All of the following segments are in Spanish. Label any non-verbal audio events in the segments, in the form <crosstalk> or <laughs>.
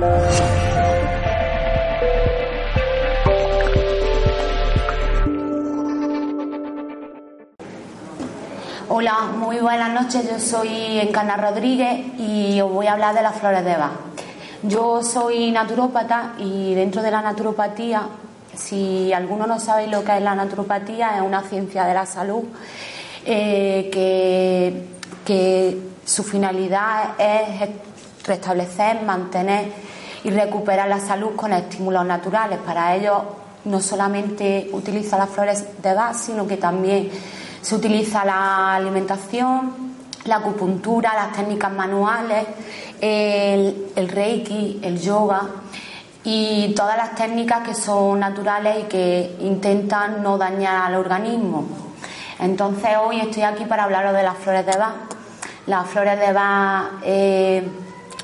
Hola, muy buenas noches. Yo soy Encana Rodríguez y os voy a hablar de las flores de Bach. Yo soy naturópata y dentro de la naturopatía, si alguno no sabe lo que es la naturopatía, es una ciencia de la salud eh, que, que su finalidad es restablecer, mantener y recuperar la salud con estímulos naturales. Para ello no solamente utiliza las flores de Bach, sino que también se utiliza la alimentación, la acupuntura, las técnicas manuales, el, reiki, el yoga y todas las técnicas que son naturales y que intentan no dañar al organismo. Entonces hoy estoy aquí para hablaros de las flores de Bach. Las flores de Bach eh,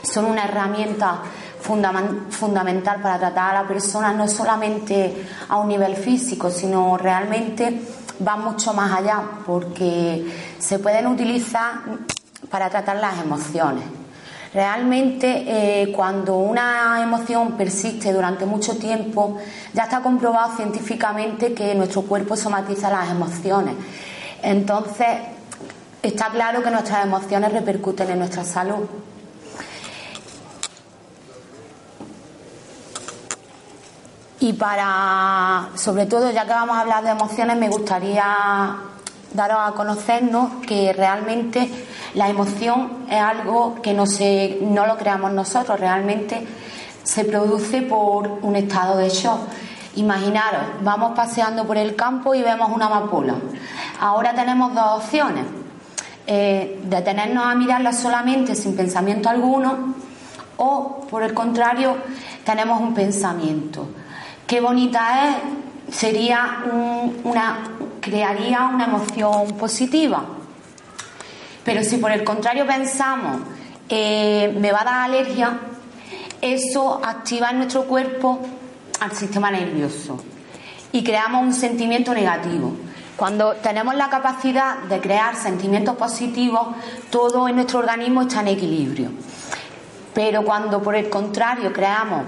son una herramienta fundamental para tratar a la persona no solamente a un nivel físico, sino realmente va mucho más allá porque se pueden utilizar para tratar las emociones. Realmente eh, cuando una emoción persiste durante mucho tiempo, ya está comprobado científicamente que nuestro cuerpo somatiza las emociones. Entonces, está claro que nuestras emociones repercuten en nuestra salud. Y para, sobre todo, ya que vamos a hablar de emociones, me gustaría daros a conocernos que realmente la emoción es algo que no, se, no lo creamos nosotros, realmente se produce por un estado de shock. Imaginaros, vamos paseando por el campo y vemos una amapola. Ahora tenemos dos opciones. Eh, detenernos a mirarla solamente sin pensamiento alguno o, por el contrario, tenemos un pensamiento qué bonita es, sería una, crearía una emoción positiva. Pero si por el contrario pensamos, eh, me va a dar alergia, eso activa en nuestro cuerpo al sistema nervioso y creamos un sentimiento negativo. Cuando tenemos la capacidad de crear sentimientos positivos, todo en nuestro organismo está en equilibrio. Pero cuando por el contrario creamos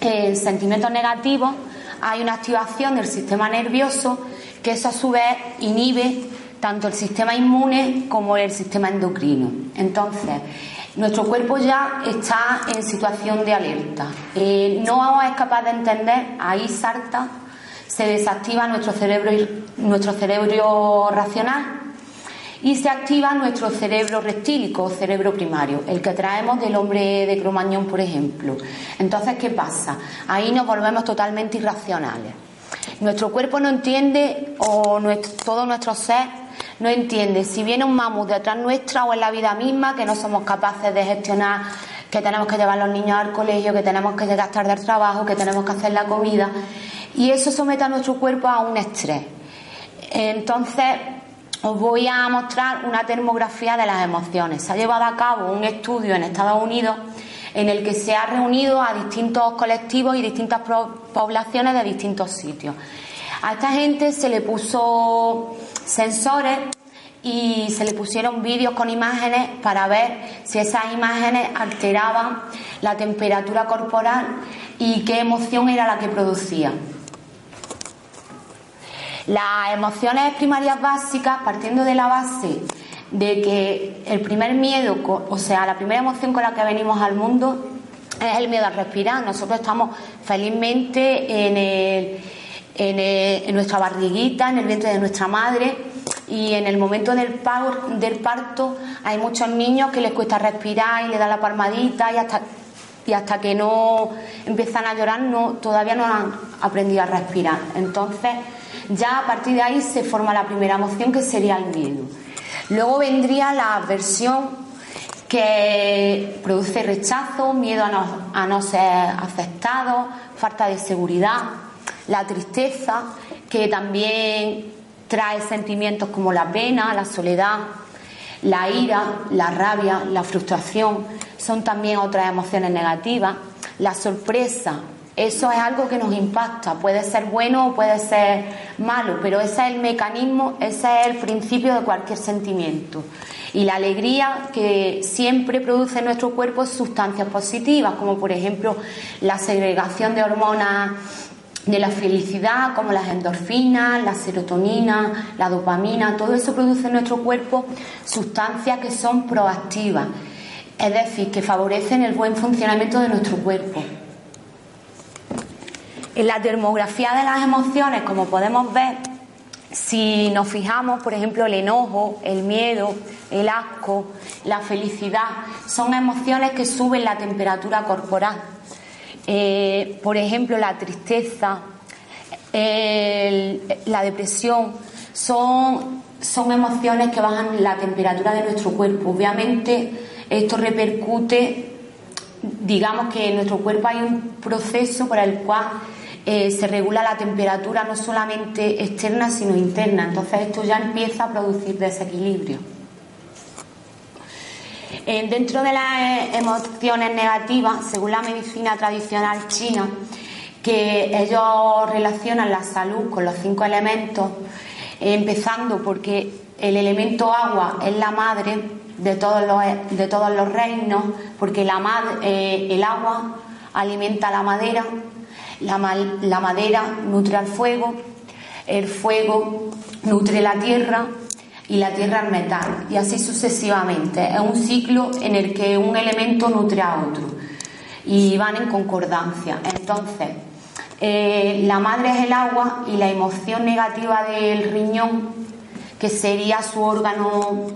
en sentimientos negativos, hay una activación del sistema nervioso que eso a su vez inhibe tanto el sistema inmune como el sistema endocrino. Entonces, nuestro cuerpo ya está en situación de alerta. Eh, no es capaz de entender, ahí salta, se desactiva nuestro cerebro, nuestro cerebro racional y se activa nuestro cerebro reptílico o cerebro primario, el que traemos del hombre de Cromañón, por ejemplo. Entonces, ¿qué pasa? Ahí nos volvemos totalmente irracionales. Nuestro cuerpo no entiende, o todo nuestro ser no entiende si viene un mamut detrás nuestra o en la vida misma que no somos capaces de gestionar, que tenemos que llevar a los niños al colegio, que tenemos que llegar tarde al trabajo, que tenemos que hacer la comida. Y eso somete a nuestro cuerpo a un estrés. Entonces, os voy a mostrar una termografía de las emociones. Se ha llevado a cabo un estudio en Estados Unidos en el que se ha reunido a distintos colectivos y distintas poblaciones de distintos sitios. A esta gente se le puso sensores y se le pusieron vídeos con imágenes para ver si esas imágenes alteraban la temperatura corporal y qué emoción era la que producía. Las emociones primarias básicas, partiendo de la base de que el primer miedo, o sea, la primera emoción con la que venimos al mundo es el miedo a respirar. Nosotros estamos felizmente en, en, nuestra barriguita, en el vientre de nuestra madre, y en el momento del, del parto hay muchos niños que les cuesta respirar y le dan la palmadita y hasta, y hasta que no empiezan a llorar no, todavía no han aprendido a respirar. Entonces, ya a partir de ahí se forma la primera emoción que sería el miedo. Luego vendría la aversión que produce rechazo, miedo a no, ser aceptado, falta de seguridad, la tristeza, que también trae sentimientos como la pena, la soledad, la ira, la rabia, la frustración, son también otras emociones negativas, la sorpresa, eso es algo que nos impacta, puede ser bueno o puede ser malo, pero ese es el mecanismo, ese es el principio de cualquier sentimiento. Y la alegría que siempre produce en nuestro cuerpo sustancias positivas, como por ejemplo la segregación de hormonas de la felicidad, como las endorfinas, la serotonina, la dopamina, todo eso produce en nuestro cuerpo sustancias que son proactivas, es decir, que favorecen el buen funcionamiento de nuestro cuerpo. En la termografía de las emociones, como podemos ver, si nos fijamos, por ejemplo, el enojo, el miedo, el asco, la felicidad, son emociones que suben la temperatura corporal. Eh, por ejemplo, la tristeza, la depresión, son, son emociones que bajan la temperatura de nuestro cuerpo. Obviamente, esto repercute, digamos que en nuestro cuerpo hay un proceso por el cual eh, se regula la temperatura no solamente externa sino interna. Entonces esto ya empieza a producir desequilibrio. Eh, dentro de las eh, emociones negativas, según la medicina tradicional china, que ellos relacionan la salud con los cinco elementos, empezando porque el elemento agua es la madre de todos los, de todos los reinos, porque el agua alimenta la madera, la, madera nutre al fuego, el fuego nutre la tierra y la tierra al metal, y así sucesivamente. Es un ciclo en el que un elemento nutre a otro y van en concordancia. Entonces, eh, la madre es el agua y la emoción negativa del riñón, que sería su órgano,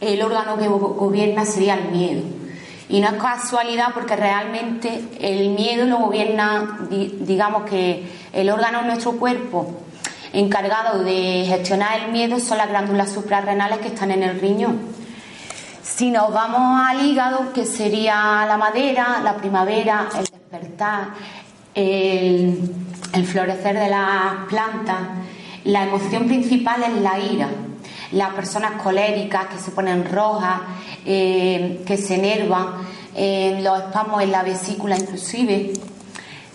el órgano que gobierna sería el miedo. Y no es casualidad porque realmente el miedo lo gobierna, digamos que el órgano de nuestro cuerpo encargado de gestionar el miedo son las glándulas suprarrenales que están en el riñón. Si nos vamos al hígado, que sería la madera, la primavera, el despertar, el, florecer de las plantas, la emoción principal es la ira. Las personas coléricas que se ponen rojas, eh, que se enervan, eh, los espasmos en la vesícula inclusive.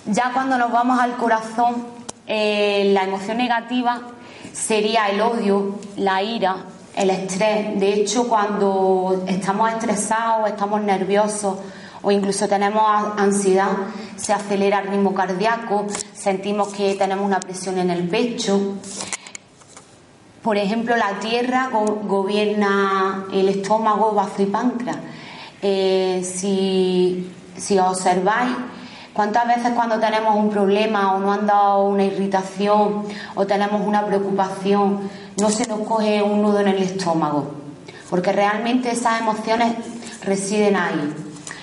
Ya cuando nos vamos al corazón, eh, la emoción negativa sería el odio, la ira, el estrés. De hecho, cuando estamos estresados, estamos nerviosos o incluso tenemos ansiedad, se acelera el ritmo cardíaco, sentimos que tenemos una presión en el pecho. Por ejemplo, la tierra gobierna el estómago, bazo y páncreas. Eh, si, observáis, ¿cuántas veces cuando tenemos un problema o nos han dado una irritación o tenemos una preocupación, no se nos coge un nudo en el estómago? Porque realmente esas emociones residen ahí.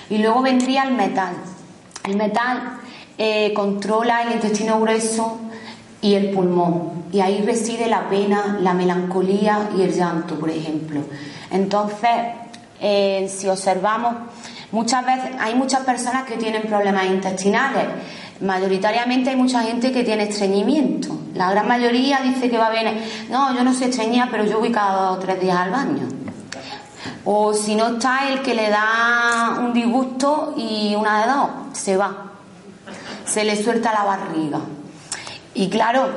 Y luego vendría el metal. El metal eh, controla el intestino grueso, y el pulmón. Y ahí reside la pena, la melancolía y el llanto, por ejemplo. Entonces, eh, si observamos, muchas veces hay muchas personas que tienen problemas intestinales. Mayoritariamente hay mucha gente que tiene estreñimiento. La gran mayoría dice que va venir, no, yo no soy estreñida, pero yo voy cada dos o tres días al baño. O si no está el que le da un disgusto y una de dos, se va. Se le suelta la barriga. Y claro,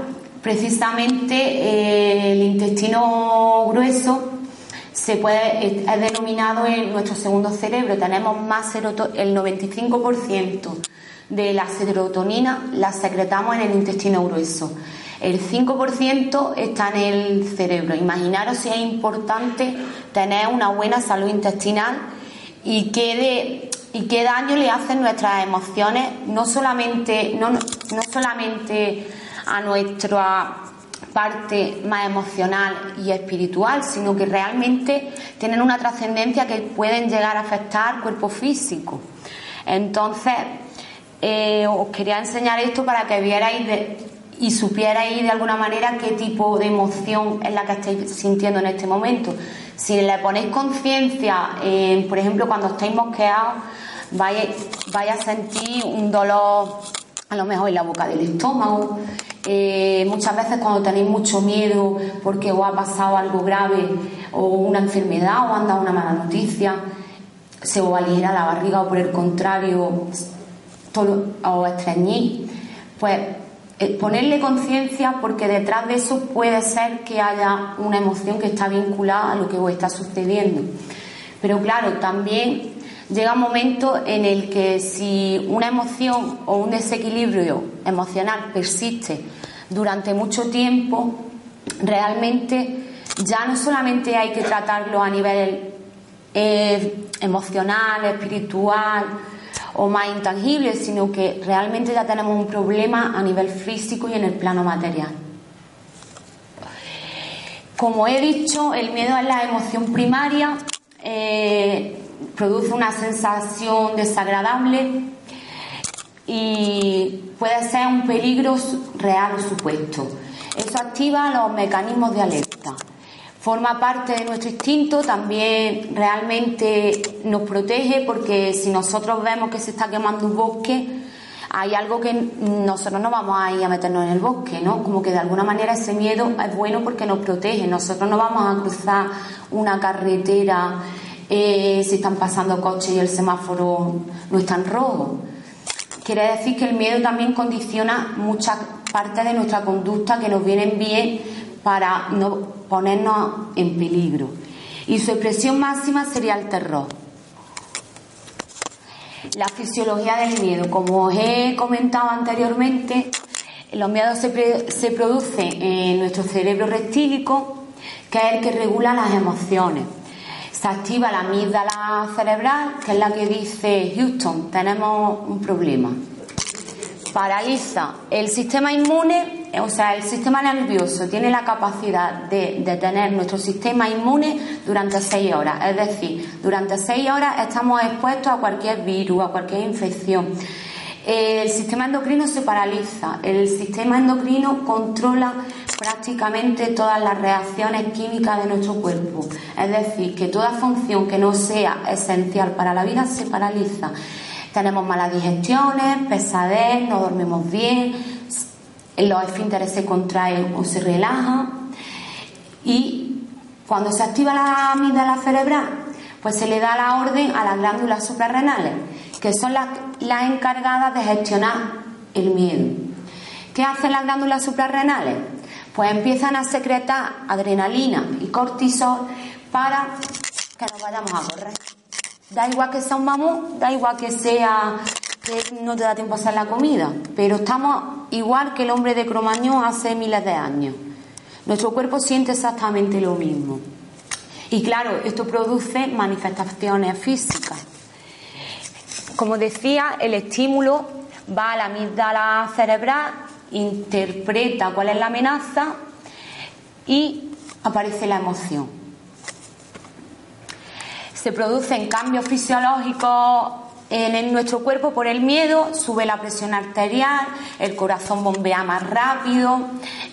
precisamente eh, el intestino grueso se puede, es denominado en nuestro segundo cerebro. Tenemos más el 95% de la serotonina la secretamos en el intestino grueso. El 5% está en el cerebro. Imaginaros si es importante tener una buena salud intestinal y qué, y qué daño le hacen nuestras emociones, no solamente, no, no solamente a nuestra parte más emocional y espiritual, sino que realmente tienen una trascendencia que pueden llegar a afectar al cuerpo físico. Entonces, eh, os quería enseñar esto para que vierais y supierais de alguna manera qué tipo de emoción es la que estáis sintiendo en este momento. Si le ponéis conciencia, por ejemplo, cuando estáis mosqueados, vais a sentir un dolor a lo mejor en la boca del estómago, eh, muchas veces cuando tenéis mucho miedo porque os ha pasado algo grave o una enfermedad o anda una mala noticia, se os aligera la barriga o por el contrario o estreñir, pues eh, ponerle conciencia porque detrás de eso puede ser que haya una emoción que está vinculada a lo que os está sucediendo. Pero claro, también llega un momento en el que si una emoción o un desequilibrio emocional persiste durante mucho tiempo, realmente ya no solamente hay que tratarlo a nivel eh, emocional, espiritual, o más intangibles, sino que realmente ya tenemos un problema a nivel físico y en el plano material. Como he dicho, el miedo es la emoción primaria, eh, produce una sensación desagradable y puede ser un peligro real o supuesto. Eso activa los mecanismos de alerta forma parte de nuestro instinto, también realmente nos protege porque si nosotros vemos que se está quemando un bosque, hay algo que nosotros no vamos a ir a meternos en el bosque, ¿no? Como que de alguna manera ese miedo es bueno porque nos protege. Nosotros no vamos a cruzar una carretera eh, si están pasando coches y el semáforo no está en rojo. Quiere decir que el miedo también condiciona muchas partes de nuestra conducta que nos vienen bien para no ponernos en peligro. Y su expresión máxima sería el terror. La fisiología del miedo, como os he comentado anteriormente, los miedos se, se producen en nuestro cerebro reptílico, que es el que regula las emociones. Se activa la amígdala cerebral, que es la que dice Houston, tenemos un problema. Paraliza el sistema inmune o sea, el sistema nervioso tiene la capacidad de, tener nuestro sistema inmune durante seis horas. Es decir, durante seis horas estamos expuestos a cualquier virus, a cualquier infección. El sistema endocrino se paraliza. El sistema endocrino controla prácticamente todas las reacciones químicas de nuestro cuerpo. Es decir, que toda función que no sea esencial para la vida se paraliza. Tenemos malas digestiones, pesadez, no dormimos bien, los esfínteres se contraen o se relajan y cuando se activa la amígdala cerebral, pues se le da la orden a las glándulas suprarrenales, que son las, encargadas de gestionar el miedo. ¿Qué hacen las glándulas suprarrenales? Pues empiezan a secretar adrenalina y cortisol para que nos vayamos a correr. Da igual que sea un mamut, da igual que sea que no te da tiempo a hacer la comida, pero estamos igual que el hombre de Cromañón hace miles de años. Nuestro cuerpo siente exactamente lo mismo. Y claro, esto produce manifestaciones físicas. Como decía, el estímulo va a la amígdala cerebral, interpreta cuál es la amenaza y aparece la emoción. Se producen cambios fisiológicos en nuestro cuerpo por el miedo, sube la presión arterial, el corazón bombea más rápido,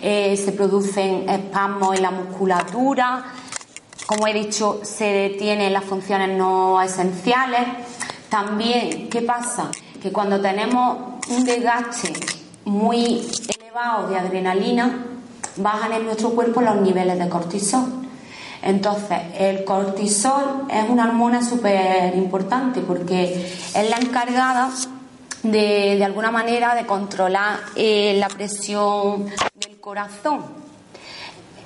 eh, se producen espasmos en la musculatura, como he dicho, se detienen las funciones no esenciales. También, ¿qué pasa? Que cuando tenemos un desgaste muy elevado de adrenalina, bajan en nuestro cuerpo los niveles de cortisol. Entonces, el cortisol es una hormona súper importante porque es la encargada de, de alguna manera, de controlar eh, la presión del corazón.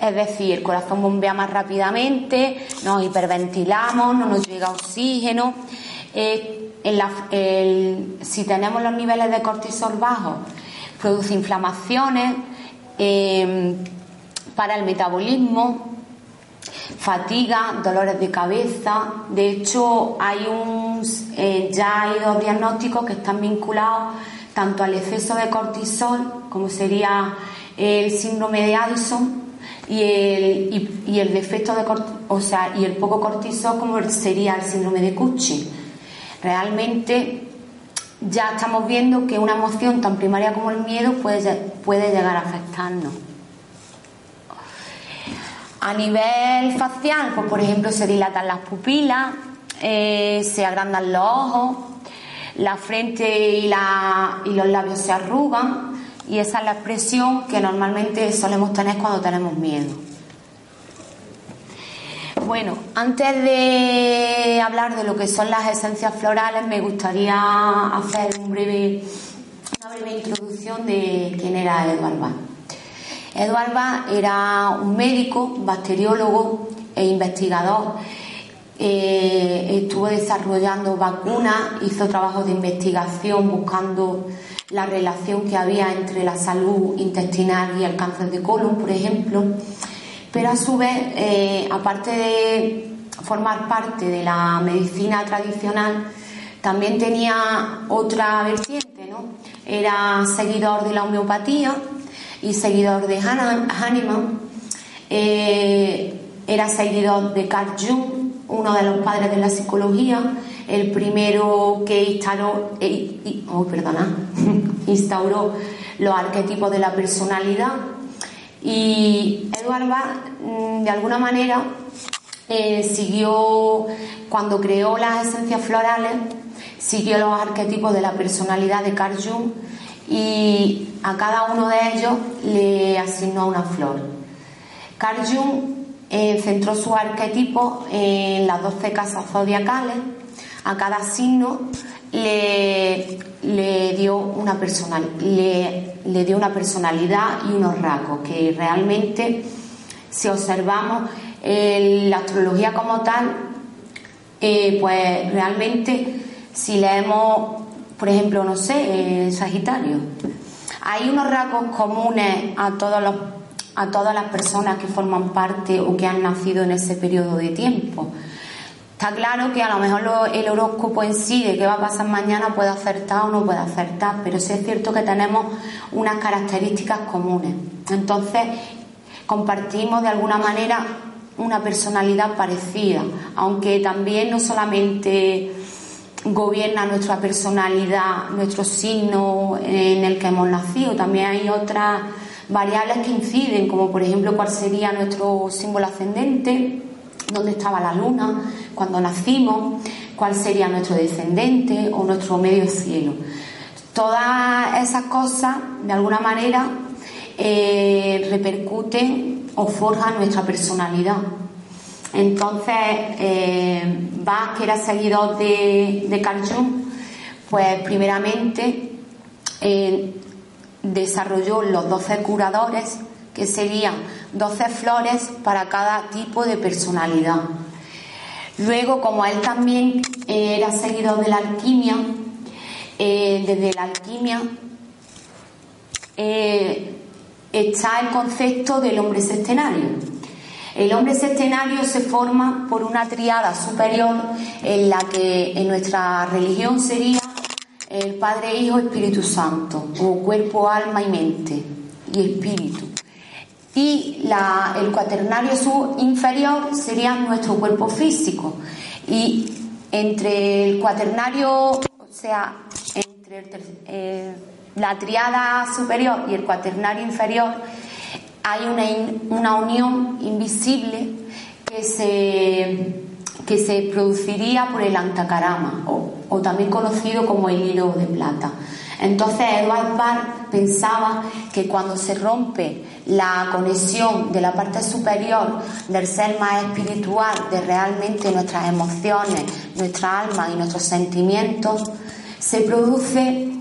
Es decir, el corazón bombea más rápidamente, nos hiperventilamos, no nos llega oxígeno. Eh, si tenemos los niveles de cortisol bajos, produce inflamaciones eh, para el metabolismo, fatiga, dolores de cabeza. De hecho, hay un, eh, ya hay dos diagnósticos que están vinculados tanto al exceso de cortisol, como sería el síndrome de Addison, y el, el defecto de o sea, y el poco cortisol, como sería el síndrome de Cushing. Realmente ya estamos viendo que una emoción tan primaria como el miedo puede, puede llegar a afectarnos. A nivel facial, pues por ejemplo, se dilatan las pupilas, eh, se agrandan los ojos, la frente y, la, y los labios se arrugan y esa es la expresión que normalmente solemos tener cuando tenemos miedo. Bueno, antes de hablar de lo que son las esencias florales, me gustaría hacer un breve, una breve introducción de quién era Eduard Bach. Eduard Bach era un médico, bacteriólogo e investigador. Eh, estuvo desarrollando vacunas, hizo trabajos de investigación buscando la relación que había entre la salud intestinal y el cáncer de colon, por ejemplo pero a su vez, eh, aparte de formar parte de la medicina tradicional, también tenía otra vertiente, ¿no? Era seguidor de la homeopatía y seguidor de Hahnemann, eh, era seguidor de Carl Jung, uno de los padres de la psicología, el primero que instaló, eh, oh, perdona, <laughs> instauró los arquetipos de la personalidad y Edward Bach, mm, de alguna manera, eh, siguió, cuando creó las esencias florales, siguió los arquetipos de la personalidad de Carl Jung y a cada uno de ellos le asignó una flor. Carl Jung eh, centró su arquetipo en las 12 casas zodiacales. A cada signo le, dio una personalidad y unos rasgos que realmente, si observamos la astrología como tal, eh, pues realmente si leemos, por ejemplo, no sé, Sagitario, hay unos rasgos comunes a todos los a todas las personas que forman parte o que han nacido en ese periodo de tiempo. Está claro que a lo mejor el horóscopo en sí de qué va a pasar mañana puede acertar o no puede acertar, pero sí es cierto que tenemos unas características comunes. Entonces, compartimos de alguna manera una personalidad parecida, aunque también no solamente gobierna nuestra personalidad, nuestro signo en el que hemos nacido, también hay otras variables que inciden, como por ejemplo cuál sería nuestro símbolo ascendente, dónde estaba la luna cuando nacimos, cuál sería nuestro descendente o nuestro medio cielo. Todas esas cosas, de alguna manera, eh, repercuten o forjan nuestra personalidad. Entonces, eh, Bach, que era seguidor de, de Carl Jung, pues primeramente eh, desarrolló los 12 curadores que serían 12 flores para cada tipo de personalidad. Luego, como él también eh, era seguidor de la alquimia, eh, desde la alquimia eh, está el concepto del hombre sextenario. El hombre sextenario se forma por una triada superior en la que en nuestra religión sería el Padre, Hijo, Espíritu Santo, o cuerpo, alma y mente, y espíritu y el cuaternario inferior sería nuestro cuerpo físico. Y entre el cuaternario, o sea, entre eh, la triada superior y el cuaternario inferior, hay una, una unión invisible que se, que se produciría por el antacarama, o también conocido como el hilo de plata. Entonces Edward Barr pensaba que cuando se rompe la conexión de la parte superior del ser más espiritual, de realmente nuestras emociones, nuestra alma y nuestros sentimientos, se produce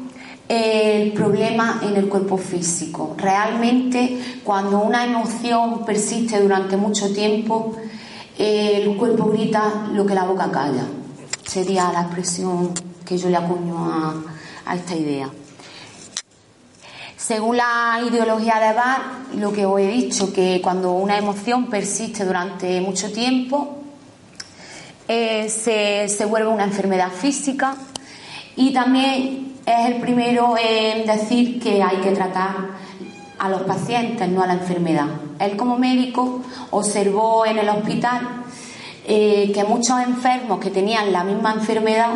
el problema en el cuerpo físico. Realmente cuando una emoción persiste durante mucho tiempo, el cuerpo grita lo que la boca calla. Sería la expresión que yo le acuño a, a esta idea. Según la ideología de Bar, lo que os he dicho, que cuando una emoción persiste durante mucho tiempo, eh, se, se, vuelve una enfermedad física y también es el primero en decir que hay que tratar a los pacientes, no a la enfermedad. Él como médico observó en el hospital eh, que muchos enfermos que tenían la misma enfermedad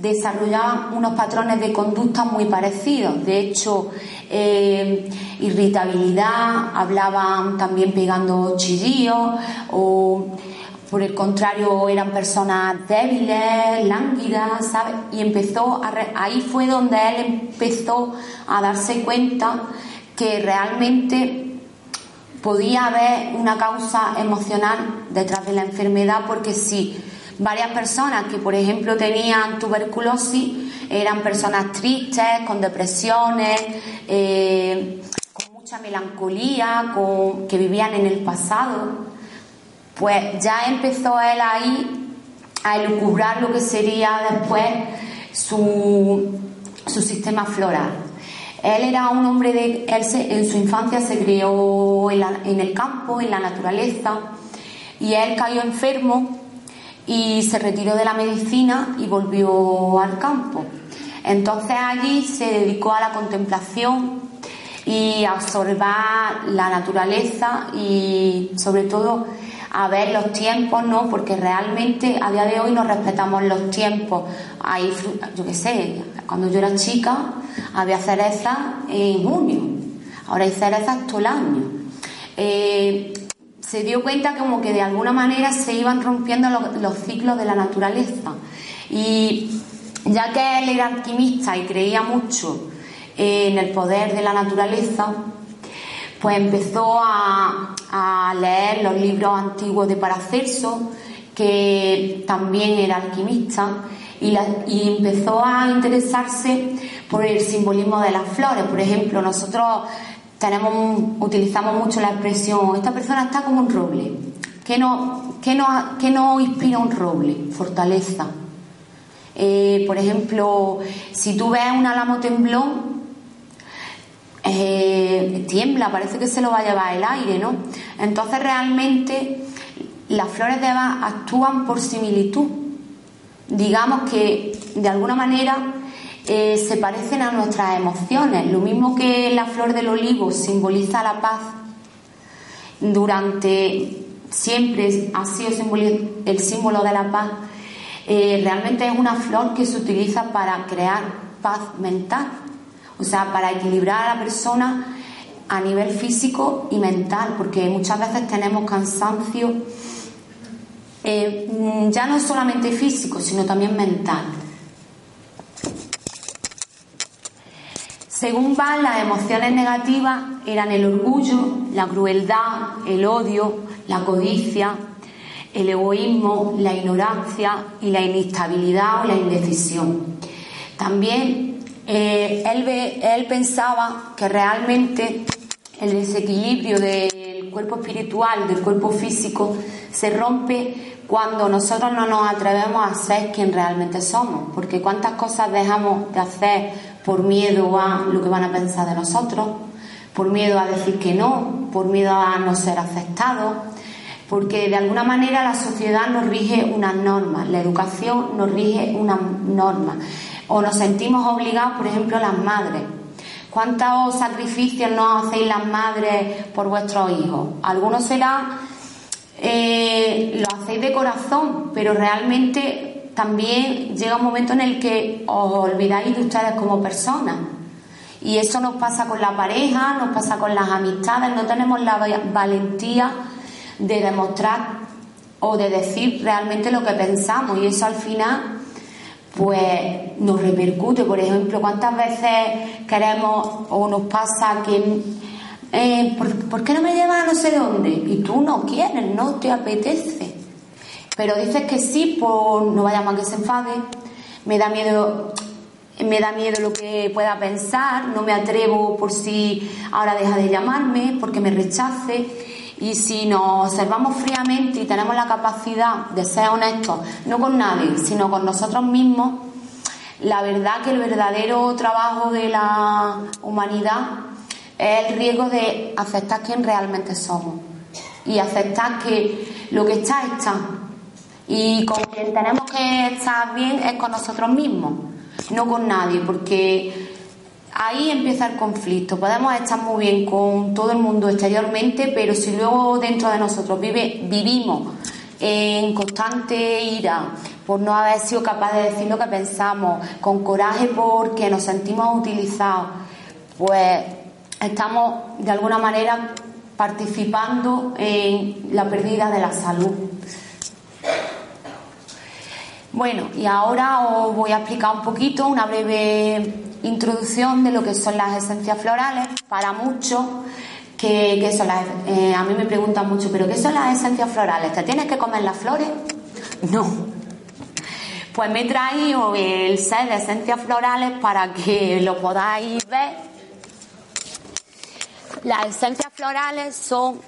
desarrollaban unos patrones de conducta muy parecidos. De hecho, eh, irritabilidad, hablaban también pegando chillillos o por el contrario eran personas débiles, lánguidas, ¿sabes? Y empezó ahí fue donde él empezó a darse cuenta que realmente podía haber una causa emocional detrás de la enfermedad porque sí, varias personas que por ejemplo tenían tuberculosis eran personas tristes, con depresiones, eh, con mucha melancolía, con, que vivían en el pasado. Pues ya empezó él ahí a elucubrar lo que sería después su, su sistema floral. Él era un hombre de. Él en su infancia se crió en, el campo, en la naturaleza, y él cayó enfermo y se retiró de la medicina y volvió al campo. Entonces allí se dedicó a la contemplación y a observar la naturaleza y sobre todo a ver los tiempos, ¿no? Porque realmente a día de hoy no respetamos los tiempos. Hay, yo qué sé, cuando yo era chica había cerezas en junio, ahora hay cerezas todo el año. Eh, se dio cuenta como que de alguna manera se iban rompiendo los, ciclos de la naturaleza. Y ya que él era alquimista y creía mucho en el poder de la naturaleza, pues empezó a, leer los libros antiguos de Paracelso, que también era alquimista, y, empezó a interesarse por el simbolismo de las flores. Por ejemplo, nosotros tenemos, utilizamos mucho la expresión, esta persona está como un roble. ¿Qué no, qué no, qué no inspira un roble? Fortaleza. Eh, por ejemplo, si tú ves un álamo temblón, eh, tiembla, parece que se lo va a llevar el aire, ¿no? Entonces realmente las flores de Bach actúan por similitud. Digamos que de alguna manera eh, se parecen a nuestras emociones. Lo mismo que la flor del olivo simboliza la paz, durante siempre ha sido el símbolo de la paz, eh, realmente es una flor que se utiliza para crear paz mental. O sea, para equilibrar a la persona a nivel físico y mental, porque muchas veces tenemos cansancio, eh, ya no solamente físico, sino también mental. Según Van, las emociones negativas eran el orgullo, la crueldad, el odio, la codicia, el egoísmo, la ignorancia y la inestabilidad o la indecisión. También eh, él, él pensaba que realmente el desequilibrio del cuerpo espiritual, del cuerpo físico, se rompe cuando nosotros no nos atrevemos a ser quien realmente somos, porque cuántas cosas dejamos de hacer por miedo a lo que van a pensar de nosotros, por miedo a decir que no, por miedo a no ser aceptados, porque de alguna manera la sociedad nos rige unas normas, la educación nos rige unas normas o nos sentimos obligados, por ejemplo, las madres. ¿Cuántos sacrificios no hacéis las madres por vuestros hijos? Algunos será, eh, lo hacéis de corazón, pero realmente también llega un momento en el que os olvidáis de ustedes como personas. Y eso nos pasa con la pareja, nos pasa con las amistades, no tenemos la valentía de demostrar o de decir realmente lo que pensamos y eso al final pues nos repercute. Por ejemplo, ¿cuántas veces queremos o nos pasa que, eh, ¿por, qué no me llevas a no sé dónde? Y tú no quieres, no te apetece. Pero dices que sí, pues no vayamos a que se enfade, me da miedo. Me da miedo lo que pueda pensar, no me atrevo por si ahora deja de llamarme, porque me rechace. Y si nos observamos fríamente y tenemos la capacidad de ser honestos, no con nadie, sino con nosotros mismos, la verdad que el verdadero trabajo de la humanidad es el riesgo de aceptar quién realmente somos y aceptar que lo que está está y con quien tenemos que estar bien es con nosotros mismos, no con nadie, porque ahí empieza el conflicto. Podemos estar muy bien con todo el mundo exteriormente, pero si luego dentro de nosotros vive, vivimos en constante ira por no haber sido capaz de decir lo que pensamos, con coraje porque nos sentimos utilizados, pues estamos de alguna manera participando en la pérdida de la salud. Bueno, y ahora os voy a explicar un poquito, una breve introducción de lo que son las esencias florales. Para muchos que, son las, eh, a mí me preguntan mucho, ¿pero qué son las esencias florales? ¿Te tienes que comer las flores? <laughs> No. Pues me he traído el set de esencias florales para que lo podáis ver. Las esencias florales son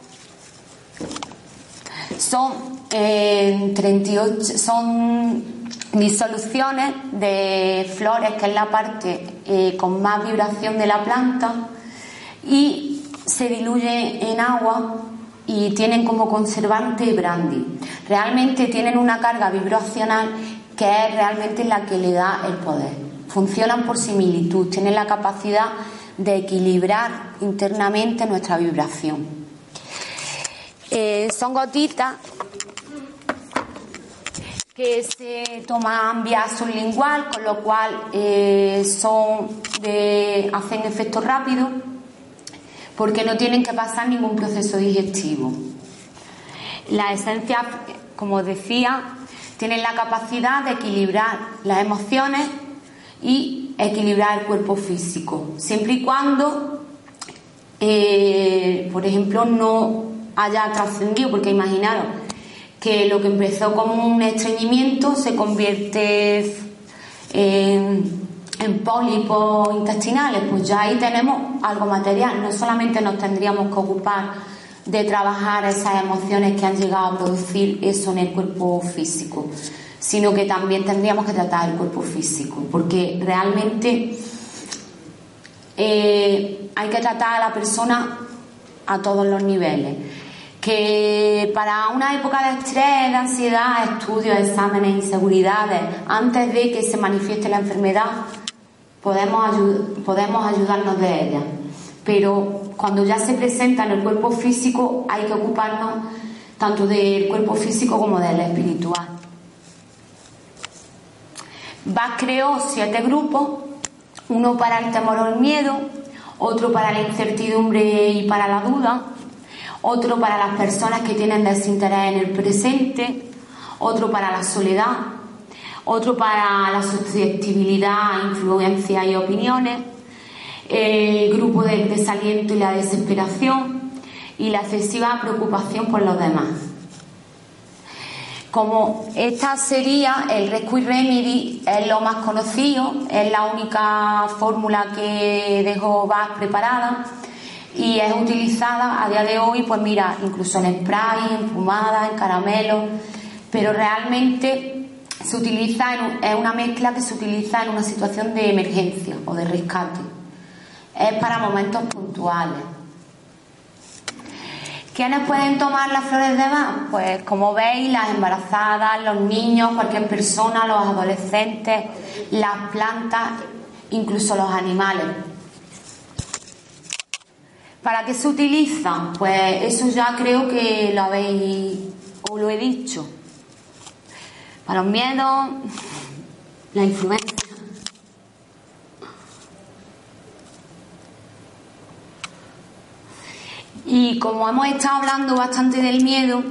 son 38 eh, son disoluciones de flores que es la parte eh, con más vibración de la planta y se diluye en agua y tienen como conservante brandy. Realmente tienen una carga vibracional que es realmente la que le da el poder. Funcionan por similitud, tienen la capacidad de equilibrar internamente nuestra vibración. Eh, son gotitas que se toman vía sublingual, con lo cual eh, son hacen efecto rápido porque no tienen que pasar ningún proceso digestivo. Las esencias, como decía, tienen la capacidad de equilibrar las emociones y equilibrar el cuerpo físico, siempre y cuando, eh, por ejemplo, no haya trascendido, porque imaginaros que lo que empezó como un estreñimiento se convierte en en pólipos intestinales, pues ya ahí tenemos algo material. No solamente nos tendríamos que ocupar de trabajar esas emociones que han llegado a producir eso en el cuerpo físico, sino que también tendríamos que tratar el cuerpo físico, porque realmente eh, hay que tratar a la persona a todos los niveles. Que para una época de estrés, de ansiedad, estudios, exámenes, inseguridades, antes de que se manifieste la enfermedad, podemos, ayudarnos de ella. Pero cuando ya se presenta en el cuerpo físico hay que ocuparnos tanto del cuerpo físico como del espiritual. Bach creó siete grupos, uno para el temor o el miedo, otro para la incertidumbre y para la duda, otro para las personas que tienen desinterés en el presente, otro para la soledad, otro para la susceptibilidad, influencia y opiniones, el grupo del desaliento y la desesperación y la excesiva preocupación por los demás. Como esta sería el Rescue Remedy, es lo más conocido, es la única fórmula que dejó Bach preparada y es utilizada a día de hoy, pues mira, incluso en spray, en fumada, en caramelo, pero realmente se utiliza en, es una mezcla que se utiliza en una situación de emergencia o de rescate. Es para momentos puntuales. ¿Quiénes pueden tomar las flores de Bach? Pues como veis, las embarazadas, los niños, cualquier persona, los adolescentes, las plantas, incluso los animales. ¿Para qué se utilizan? Pues eso ya creo que lo habéis o lo he dicho. Para los miedos, la influencia. Y como hemos estado hablando bastante del miedo,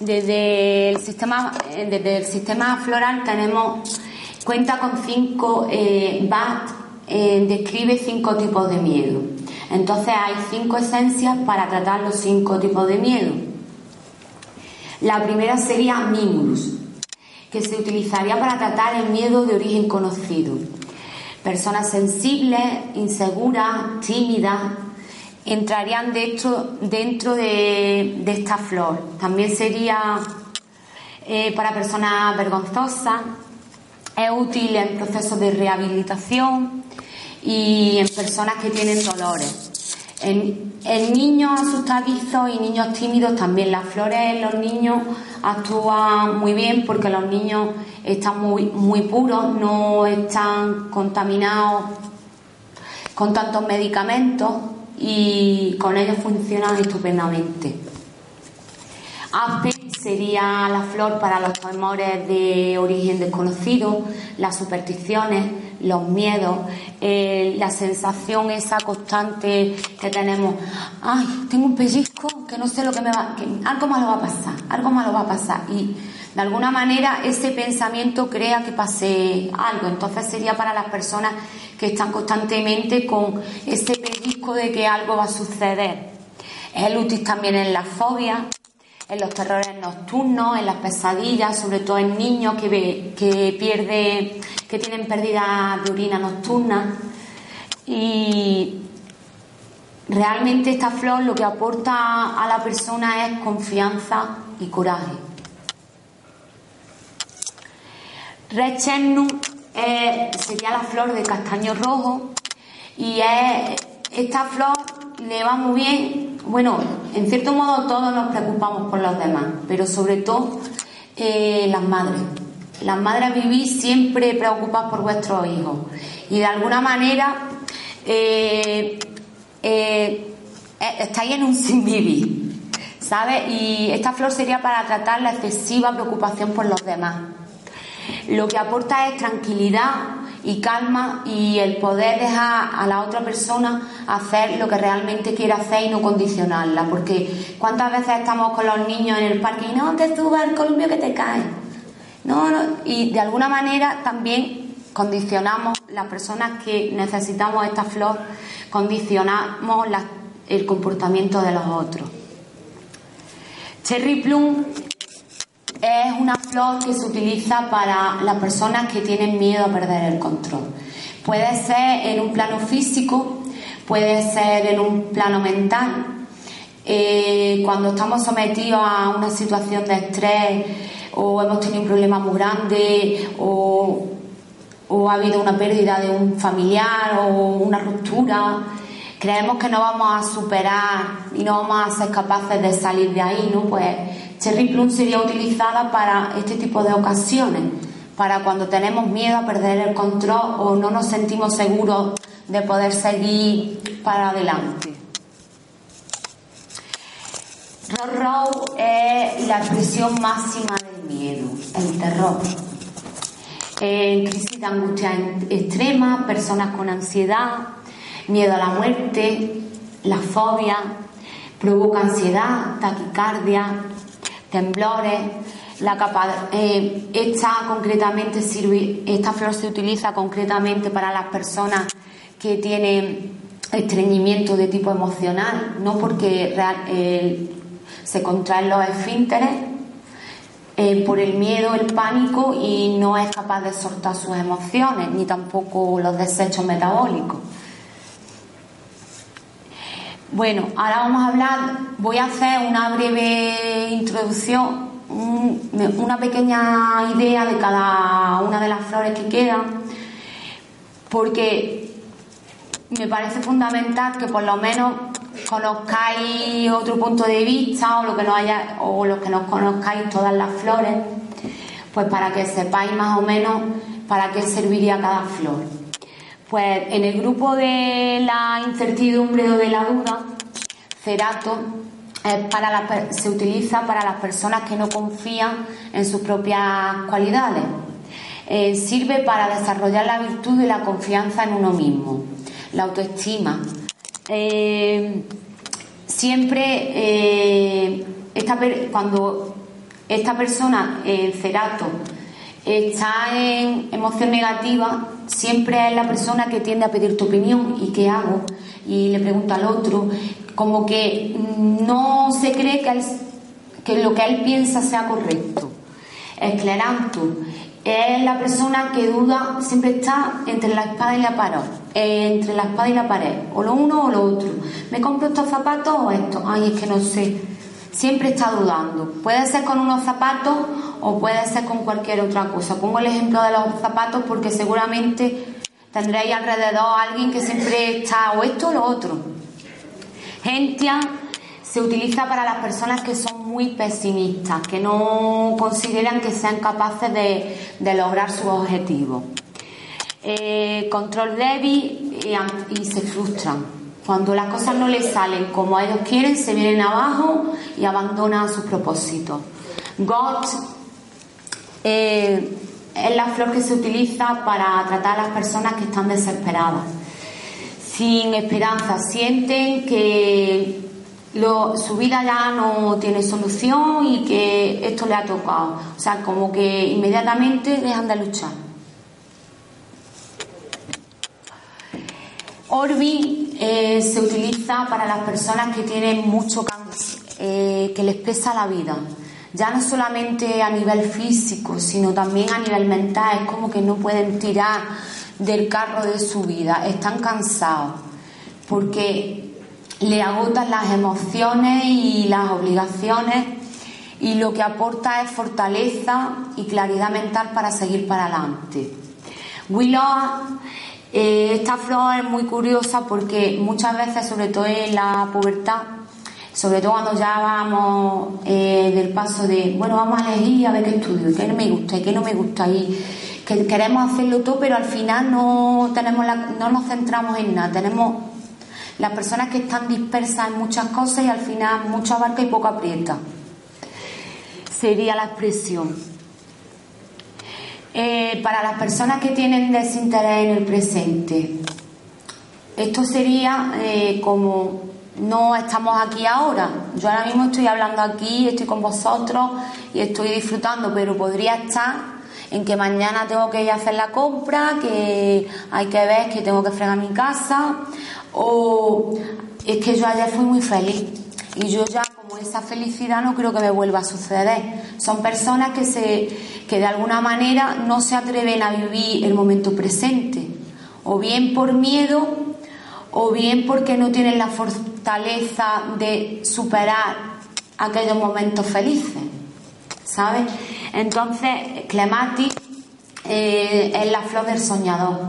desde el sistema, eh, desde el sistema floral tenemos, cuenta con cinco, eh, BAT eh, describe cinco tipos de miedo. Entonces hay cinco esencias para tratar los cinco tipos de miedo. La primera sería Mimulus, que se utilizaría para tratar el miedo de origen conocido. Personas sensibles, inseguras, tímidas, entrarían dentro, de, esta flor. También sería eh, para personas vergonzosas, es útil en procesos de rehabilitación y en personas que tienen dolores. En, niños asustadizos y niños tímidos también las flores en los niños actúan muy bien porque los niños están muy, muy puros, no están contaminados con tantos medicamentos y con ellos funcionan estupendamente. Sería la flor para los temores de origen desconocido, las supersticiones, los miedos, eh, la sensación esa constante que tenemos, ay, tengo un pellizco que no sé lo que me va, que algo malo va a pasar, algo malo va a pasar. Y de alguna manera ese pensamiento crea que pase algo. Entonces sería para las personas que están constantemente con ese pellizco de que algo va a suceder. Es útil también en las fobias, en los terrores nocturnos, en las pesadillas, sobre todo en niños que, que pierde, que tienen pérdida de orina nocturna. Y realmente esta flor lo que aporta a la persona es confianza y coraje. Rechennum sería la flor de castaño rojo y esta flor le va muy bien. Bueno, en cierto modo todos nos preocupamos por los demás, pero sobre todo eh, las madres. Las madres vivís siempre preocupadas por vuestros hijos y de alguna manera eh, eh, estáis en un sin vivir, ¿sabes? Y esta flor sería para tratar la excesiva preocupación por los demás. Lo que aporta es tranquilidad y calma y el poder dejar a la otra persona hacer lo que realmente quiere hacer y no condicionarla. Porque cuántas veces estamos con los niños en el parque y no te subas al columpio que te cae. No, no, y de alguna manera también condicionamos las personas que necesitamos esta flor, condicionamos el comportamiento de los otros. Cherry Plum es una flor que se utiliza para las personas que tienen miedo a perder el control. Puede ser en un plano físico, puede ser en un plano mental. Eh, cuando estamos sometidos a una situación de estrés o hemos tenido un problema muy grande o, o ha habido una pérdida de un familiar o una ruptura, creemos que no vamos a superar y no vamos a ser capaces de salir de ahí, ¿no? Pues Cherry Plum sería utilizada para este tipo de ocasiones, para cuando tenemos miedo a perder el control o no nos sentimos seguros de poder seguir para adelante. Row es la expresión máxima del miedo, el terror. En crisis de angustia extrema, personas con ansiedad, miedo a la muerte, la fobia, provoca ansiedad, taquicardia, temblores. La capa, eh, esta concretamente sirve, esta flor se utiliza concretamente para las personas que tienen estreñimiento de tipo emocional, no porque se contraen los esfínteres eh, por el miedo, el pánico y no es capaz de soltar sus emociones, ni tampoco los desechos metabólicos. Bueno, ahora vamos a hablar, voy a hacer una breve introducción, una pequeña idea de cada una de las flores que quedan, porque me parece fundamental que por lo menos conozcáis otro punto de vista o lo que no haya o los que nos conozcáis todas las flores, pues para que sepáis más o menos para qué serviría cada flor. Pues en el grupo de la incertidumbre o de la duda, cerato se utiliza para las personas que no confían en sus propias cualidades. Eh, sirve para desarrollar la virtud de la confianza en uno mismo, la autoestima. Eh, siempre eh, cuando esta persona, el cerato, está en emoción negativa, siempre es la persona que tiende a pedir tu opinión y qué hago y le pregunta al otro, como que no se cree que, que lo que él piensa sea correcto. Escleranto es la persona que duda, siempre está entre la espada y la pared, entre la espada y la pared, o lo uno o lo otro. ¿Me compro estos zapatos o estos? Ay, es que no sé. Siempre está dudando. Puede ser con unos zapatos o puede ser con cualquier otra cosa. Pongo el ejemplo de los zapatos porque seguramente tendréis alrededor a alguien que siempre está o esto o lo otro. Gentia se utiliza para las personas que son muy pesimistas, que no consideran que sean capaces de, lograr sus objetivos. Eh, control débil y, y se frustran. Cuando las cosas no les salen como ellos quieren, se vienen abajo y abandonan sus propósitos. God eh, es la flor que se utiliza para tratar a las personas que están desesperadas, sin esperanza, sienten que su vida ya no tiene solución y que esto le ha tocado. O sea, como que inmediatamente dejan de luchar. Orbi eh, se utiliza para las personas que tienen mucho cáncer, eh, que les pesa la vida. Ya no solamente a nivel físico, sino también a nivel mental. Es como que no pueden tirar del carro de su vida. Están cansados porque le agotan las emociones y las obligaciones y lo que aporta es fortaleza y claridad mental para seguir para adelante. Willow, eh, esta flor es muy curiosa porque muchas veces, sobre todo en la pubertad, sobre todo cuando ya vamos eh, del paso de, bueno, vamos a elegir a ver qué estudio, qué me gusta y qué no me gusta, y que queremos hacerlo todo, pero al final no, tenemos no nos centramos en nada, tenemos las personas que están dispersas en muchas cosas y al final mucha abarca y poco aprieta. Sería la expresión. Eh, para las personas que tienen desinterés en el presente, esto sería eh, como no estamos aquí ahora. Yo ahora mismo estoy hablando aquí, estoy con vosotros y estoy disfrutando, pero podría estar en que mañana tengo que ir a hacer la compra, que hay que ver que tengo que fregar mi casa, o es que yo ayer fui muy feliz y yo ya como esa felicidad no creo que me vuelva a suceder. Son personas que se que de alguna manera no se atreven a vivir el momento presente, o bien por miedo o bien porque no tienen la fortaleza de superar aquellos momentos felices. ¿Sabes? Entonces, Clematis eh, es la flor del soñador,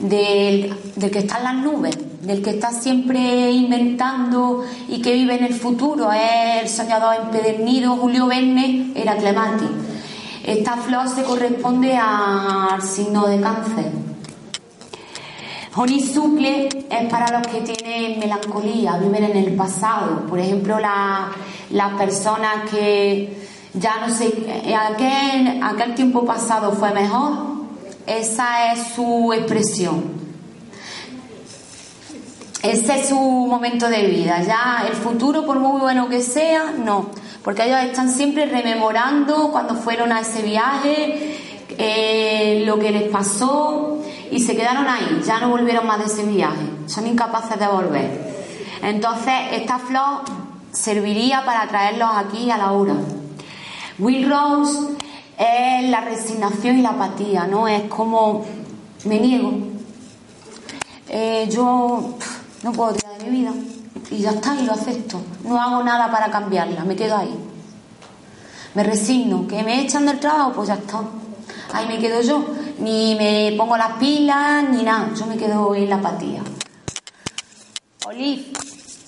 del, que está en las nubes, del que está siempre inventando y que vive en el futuro. Es el soñador empedernido, Julio Verne era Clematis. Esta flor se corresponde al signo de cáncer. Honeysuckle es para los que tienen melancolía, viven en el pasado. Por ejemplo, las personas que ya no sé, aquel, aquel tiempo pasado fue mejor, esa es su expresión. Ese es su momento de vida. Ya el futuro, por muy bueno que sea, no. Porque ellos están siempre rememorando cuando fueron a ese viaje, eh, lo que les pasó y se quedaron ahí. Ya no volvieron más de ese viaje. Son incapaces de volver. Entonces, esta flor serviría para traerlos aquí a la hora. Will Rose es la resignación y la apatía, ¿no? Es como me niego. Eh, yo no puedo tirar de mi vida y ya está, y lo acepto. No hago nada para cambiarla, me quedo ahí. Me resigno, que me echan del trabajo, pues ya está. Ahí me quedo yo. Ni me pongo las pilas, ni nada. Yo me quedo en la apatía. Olive,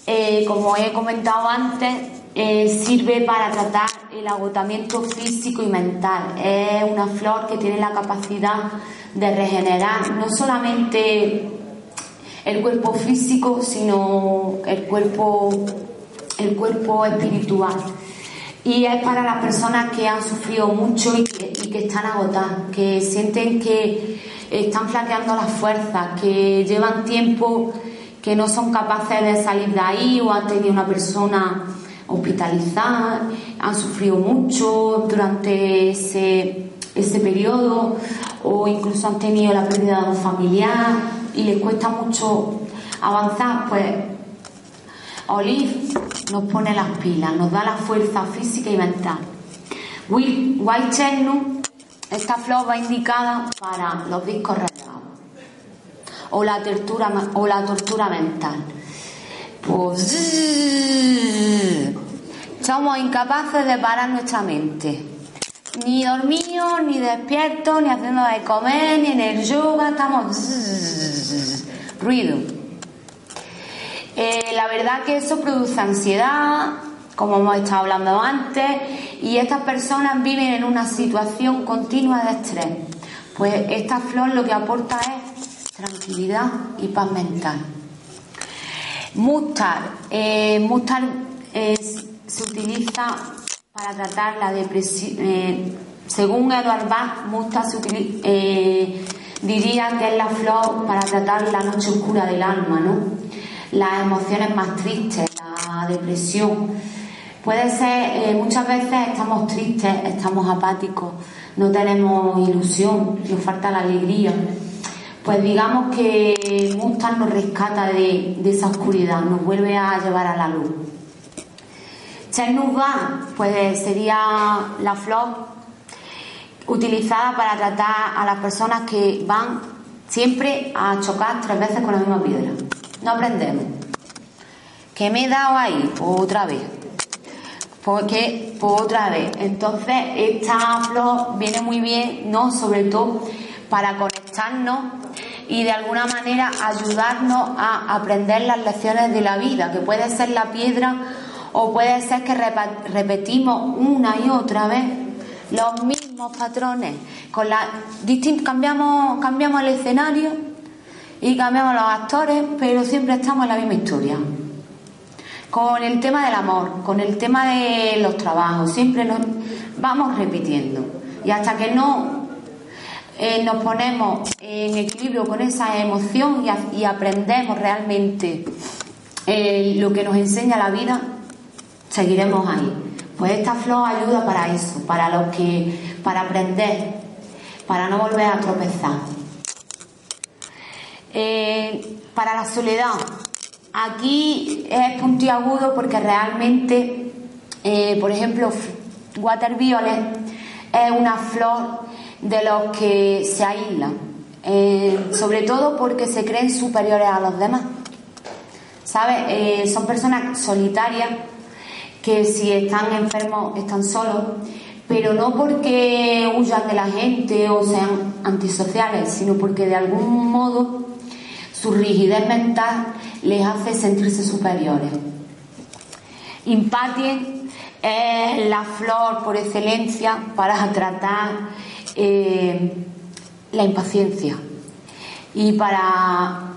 eh, como he comentado antes, eh, sirve para tratar el agotamiento físico y mental. Es una flor que tiene la capacidad de regenerar no solamente el cuerpo físico, sino el cuerpo, el cuerpo espiritual. Y es para las personas que han sufrido mucho y que, están agotadas, que sienten que están flaqueando las fuerzas, que llevan tiempo que no son capaces de salir de ahí o han tenido una persona hospitalizadas, han sufrido mucho durante ese, ese periodo o incluso han tenido la pérdida de un familiar y les cuesta mucho avanzar, pues Olive nos pone las pilas, nos da la fuerza física y mental. White Chestnut, esta flor va indicada para los discos rayados o la tortura, o la tortura mental. Pues somos incapaces de parar nuestra mente. Ni dormidos, ni despiertos, ni haciendo de comer, ni en el yoga, estamos <laughs> ruido. Eh, la verdad que eso produce ansiedad, como hemos estado hablando antes, y estas personas viven en una situación continua de estrés. Pues esta flor lo que aporta es tranquilidad y paz mental. Mustar. Eh, mustar se utiliza para tratar la depresión. Eh, según Edward Bach, Mustar eh, diría que es la flor para tratar la noche oscura del alma, ¿no? Las emociones más tristes, la depresión. Puede ser, eh, muchas veces estamos tristes, estamos apáticos, no tenemos ilusión, nos falta la alegría pues digamos que Mustang nos rescata de, esa oscuridad, nos vuelve a llevar a la luz. Chernusba, pues sería la flor utilizada para tratar a las personas que van siempre a chocar tres veces con la misma piedra. No aprendemos. ¿Qué me he dado ahí? Pues otra vez. Porque, pues otra vez. Entonces, esta flor viene muy bien, ¿no? Sobre todo para conectarnos y de alguna manera ayudarnos a aprender las lecciones de la vida, que puede ser la piedra o puede ser que repetimos una y otra vez los mismos patrones, con la cambiamos, cambiamos el escenario y cambiamos los actores, pero siempre estamos en la misma historia. Con el tema del amor, con el tema de los trabajos, siempre nos vamos repitiendo. Y hasta que no eh, nos ponemos en equilibrio con esa emoción y, aprendemos realmente eh, lo que nos enseña la vida, seguiremos ahí. Pues esta flor ayuda para eso, para los que, para aprender, para no volver a tropezar. Eh, para la soledad, aquí es puntiagudo porque realmente, eh, por ejemplo, Water Violet es una flor de los que se aíslan, eh, sobre todo porque se creen superiores a los demás. ¿Sabes? son personas solitarias que si están enfermos están solos, pero no porque huyan de la gente o sean antisociales, sino porque de algún modo su rigidez mental les hace sentirse superiores. Impatien es la flor por excelencia para tratar eh, la impaciencia y para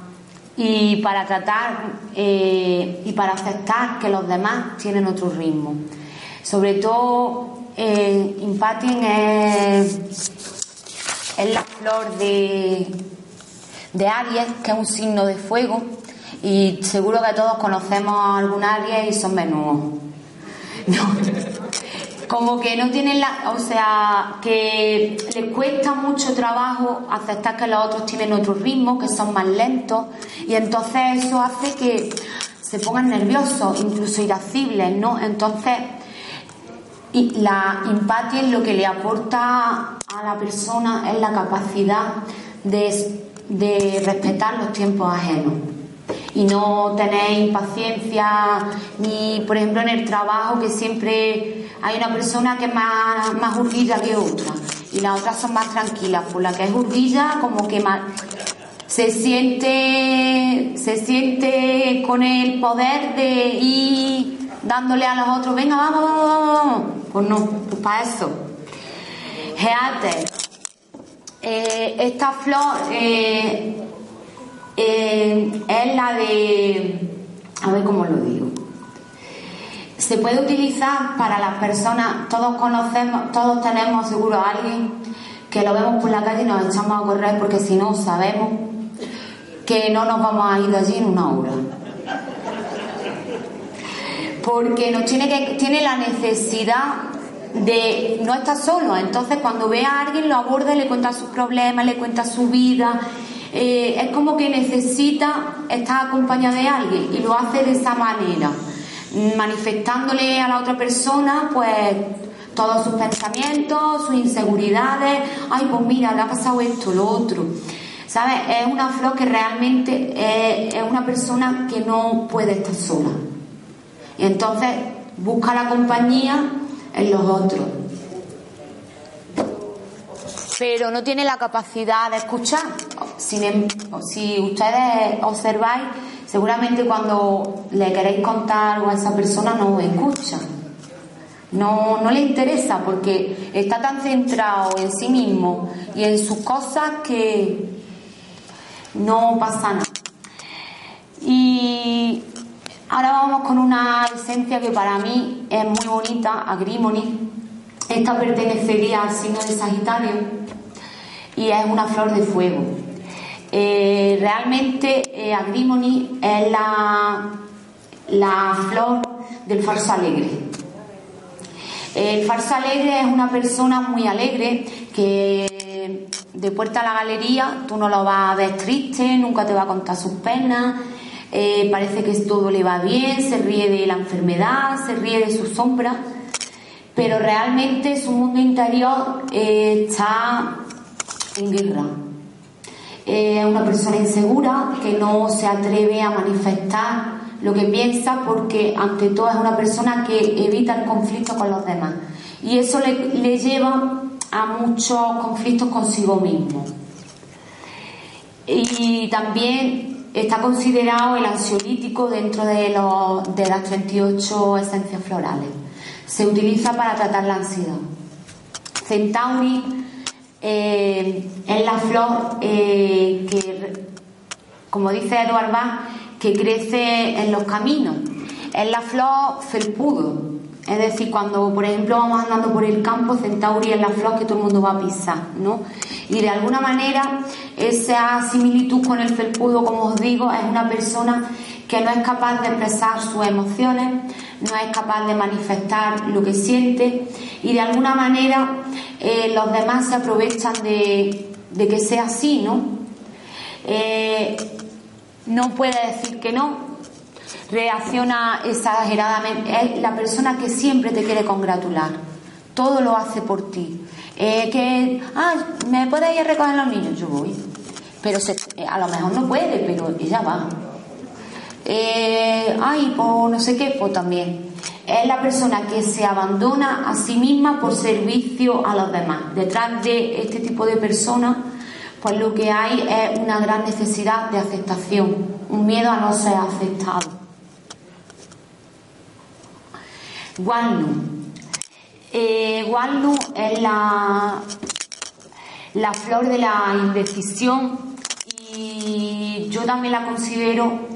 y para tratar eh, y para aceptar que los demás tienen otro ritmo. Sobre todo, eh, es, la flor de, de Aries, que es un signo de fuego, y seguro que todos conocemos algún Aries y son menudos. <laughs> como que no tienen la, o sea, que les cuesta mucho trabajo aceptar que los otros tienen otro ritmo, que son más lentos, y entonces eso hace que se pongan nerviosos, incluso irascibles, ¿no? Entonces, y la empatía lo que le aporta a la persona es la capacidad de, de respetar los tiempos ajenos. Y no tener impaciencia ni por ejemplo en el trabajo que siempre hay una persona que es más, más urdilla que otra y las otras son más tranquilas. Por la que es urdilla como que más se siente se siente con el poder de ir dándole a los otros venga vamos vamos vamos, pues no pues para eso eh, esta flor eh, eh, es la de, a ver cómo lo digo, se puede utilizar para las personas, todos conocemos, todos tenemos seguro a alguien que lo vemos por la calle y nos echamos a correr porque si no sabemos que no nos vamos a ir de allí en una hora. Porque nos tiene que, tiene la necesidad de no estar solo. Entonces cuando ve a alguien lo aborda, le cuenta sus problemas, le cuenta su vida eh, es como que necesita estar acompañada de alguien y lo hace de esa manera, manifestándole a la otra persona pues todos sus pensamientos, sus inseguridades, ay pues mira, le ha pasado esto, lo otro. ¿Sabes? Es una flor que realmente es, es una persona que no puede estar sola. Y entonces busca la compañía en los otros pero no tiene la capacidad de escuchar. Em, si ustedes observáis, seguramente cuando le queréis contar algo a esa persona no escucha. No, no le interesa porque está tan centrado en sí mismo y en sus cosas que no pasa nada. Y ahora vamos con una esencia que para mí es muy bonita, Agrimony. Esta pertenecería al signo de Sagitario y es una flor de fuego. Eh, realmente eh, Agrimony es la, la flor del falso alegre. El falso alegre es una persona muy alegre que de puerta a la galería tú no lo vas a ver triste, nunca te va a contar sus penas, eh, parece que todo le va bien, se ríe de la enfermedad, se ríe de su sombra, pero realmente su mundo interior eh, está en guerra. Es una persona insegura que no se atreve a manifestar lo que piensa porque ante todo es una persona que evita el conflicto con los demás y eso le, lleva a muchos conflictos consigo mismo. Y también está considerado el ansiolítico dentro de, las 38 esencias florales. Se utiliza para tratar la ansiedad. Centauri eh, es la flor eh, que, como dice Eduard Bach, que crece en los caminos. Es la flor felpudo, es decir, cuando por ejemplo vamos andando por el campo, Centauri es la flor que todo el mundo va a pisar, ¿no? Y de alguna manera esa similitud con el felpudo, como os digo, es una persona que no es capaz de expresar sus emociones, no es capaz de manifestar lo que siente y de alguna manera eh, los demás se aprovechan de, que sea así, ¿no? Eh, no puede decir que no, reacciona exageradamente. Es la persona que siempre te quiere congratular. Todo lo hace por ti. Eh, que, ah, ¿me puede ir a recoger los niños? Yo voy. Pero eh, a lo mejor no puede, pero ella va. Eh, ay, pues no sé qué, pues también. Es la persona que se abandona a sí misma por servicio a los demás. Detrás de este tipo de personas pues lo que hay es una gran necesidad de aceptación, un miedo a no ser aceptado. Walnu. Eh, Walnu es la, la flor de la indecisión y yo también la considero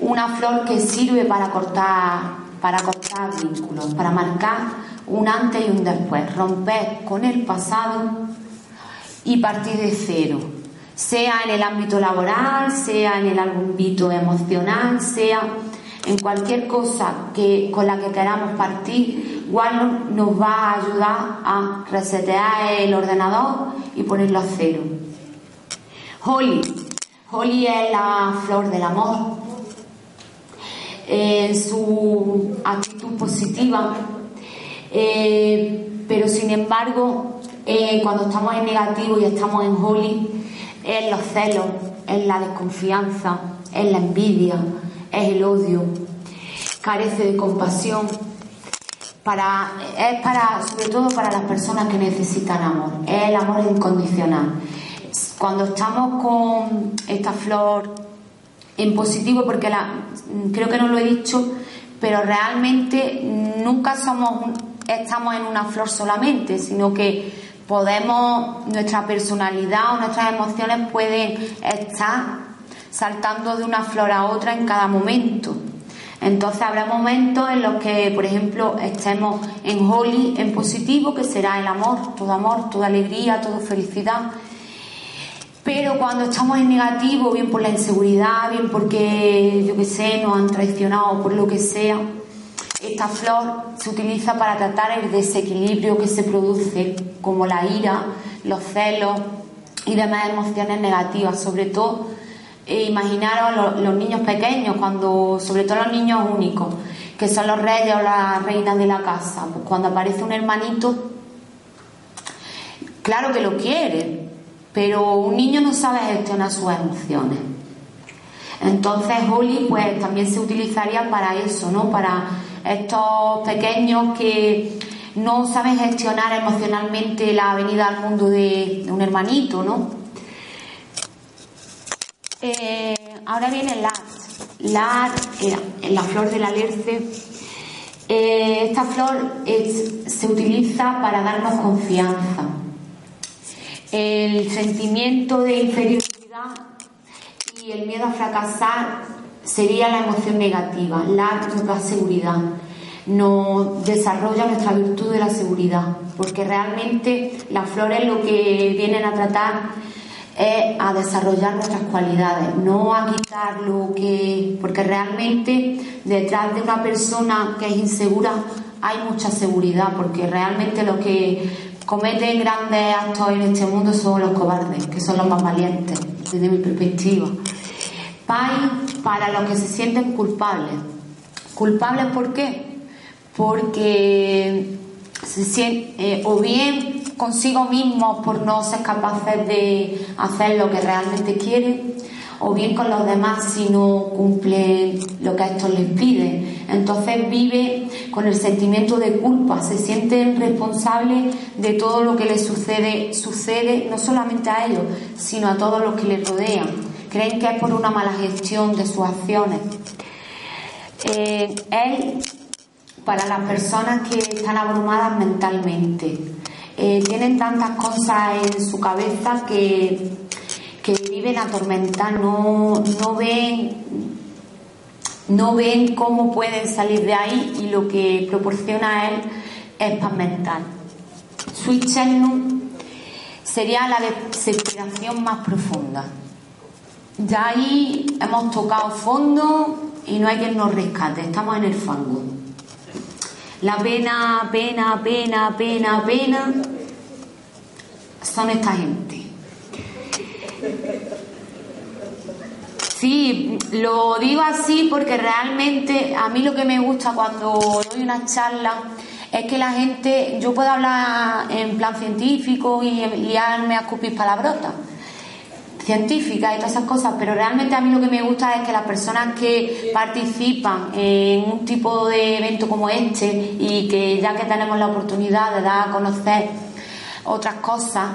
una flor que sirve para cortar para cortar vínculos, para marcar un antes y un después, romper con el pasado y partir de cero, sea en el ámbito laboral, sea en el ámbito emocional, sea en cualquier cosa que, con la que queramos partir, Wallon nos va a ayudar a resetear el ordenador y ponerlo a cero. Holly. Holly es la flor del amor. En su actitud positiva, eh, pero sin embargo eh, cuando estamos en negativo y estamos en holy, es los celos, es la desconfianza, es la envidia, es el odio, carece de compasión. Para, es para, sobre todo para las personas que necesitan amor, es el amor incondicional. Cuando estamos con esta flor en positivo, porque creo que no lo he dicho, pero realmente nunca somos estamos en una flor solamente, sino que podemos, nuestra personalidad o nuestras emociones pueden estar saltando de una flor a otra en cada momento. Entonces habrá momentos en los que, por ejemplo, estemos en holy, en positivo, que será el amor, todo amor, toda alegría, toda felicidad. Pero cuando estamos en negativo, bien por la inseguridad, bien porque, yo qué sé, nos han traicionado, por lo que sea, esta flor se utiliza para tratar el desequilibrio que se produce, como la ira, los celos y demás emociones negativas, sobre todo eh, imaginaros los, niños pequeños, cuando, sobre todo los niños únicos, que son los reyes o las reinas de la casa, pues cuando aparece un hermanito, claro que lo quiere, pero un niño no sabe gestionar sus emociones. Entonces Holly pues también se utilizaría para eso, ¿no? Para estos pequeños que no saben gestionar emocionalmente la venida al mundo de, un hermanito, ¿no? Eh, ahora viene la la, la flor del alerce. Eh, esta flor se utiliza para darnos confianza. El sentimiento de inferioridad y el miedo a fracasar sería la emoción negativa, la nos da seguridad, nos desarrolla nuestra virtud de la seguridad, porque realmente las flores lo que vienen a tratar es a desarrollar nuestras cualidades, no a quitar lo que, porque realmente detrás de una persona que es insegura hay mucha seguridad, porque realmente los que cometen grandes actos en este mundo son los cobardes, que son los más valientes, desde mi perspectiva. Paz para los que se sienten culpables. ¿Culpables por qué? Porque eh, o bien consigo mismos por no ser capaces de hacer lo que realmente quieren, o bien con los demás si no cumplen lo que a estos les pide. Entonces vive con el sentimiento de culpa, se sienten responsables de todo lo que les sucede, sucede no solamente a ellos, sino a todos los que les rodean. Creen que es por una mala gestión de sus acciones. Eh, para las personas que están abrumadas mentalmente, eh, tienen tantas cosas en su cabeza que, que viven atormentadas, no, no ven no ven cómo pueden salir de ahí y lo que proporciona él es paz mental. Su sería la desesperación más profunda. Ya ahí hemos tocado fondo y no hay quien nos rescate, estamos en el fango. La pena, pena, pena, pena, pena son esta gente. Sí, lo digo así porque realmente a mí lo que me gusta cuando doy una charla es que la gente, yo puedo hablar en plan científico y liarme a escupir palabrotas científicas y todas esas cosas, pero realmente a mí lo que me gusta es que las personas que participan en un tipo de evento como este y que ya que tenemos la oportunidad de dar a conocer otras cosas,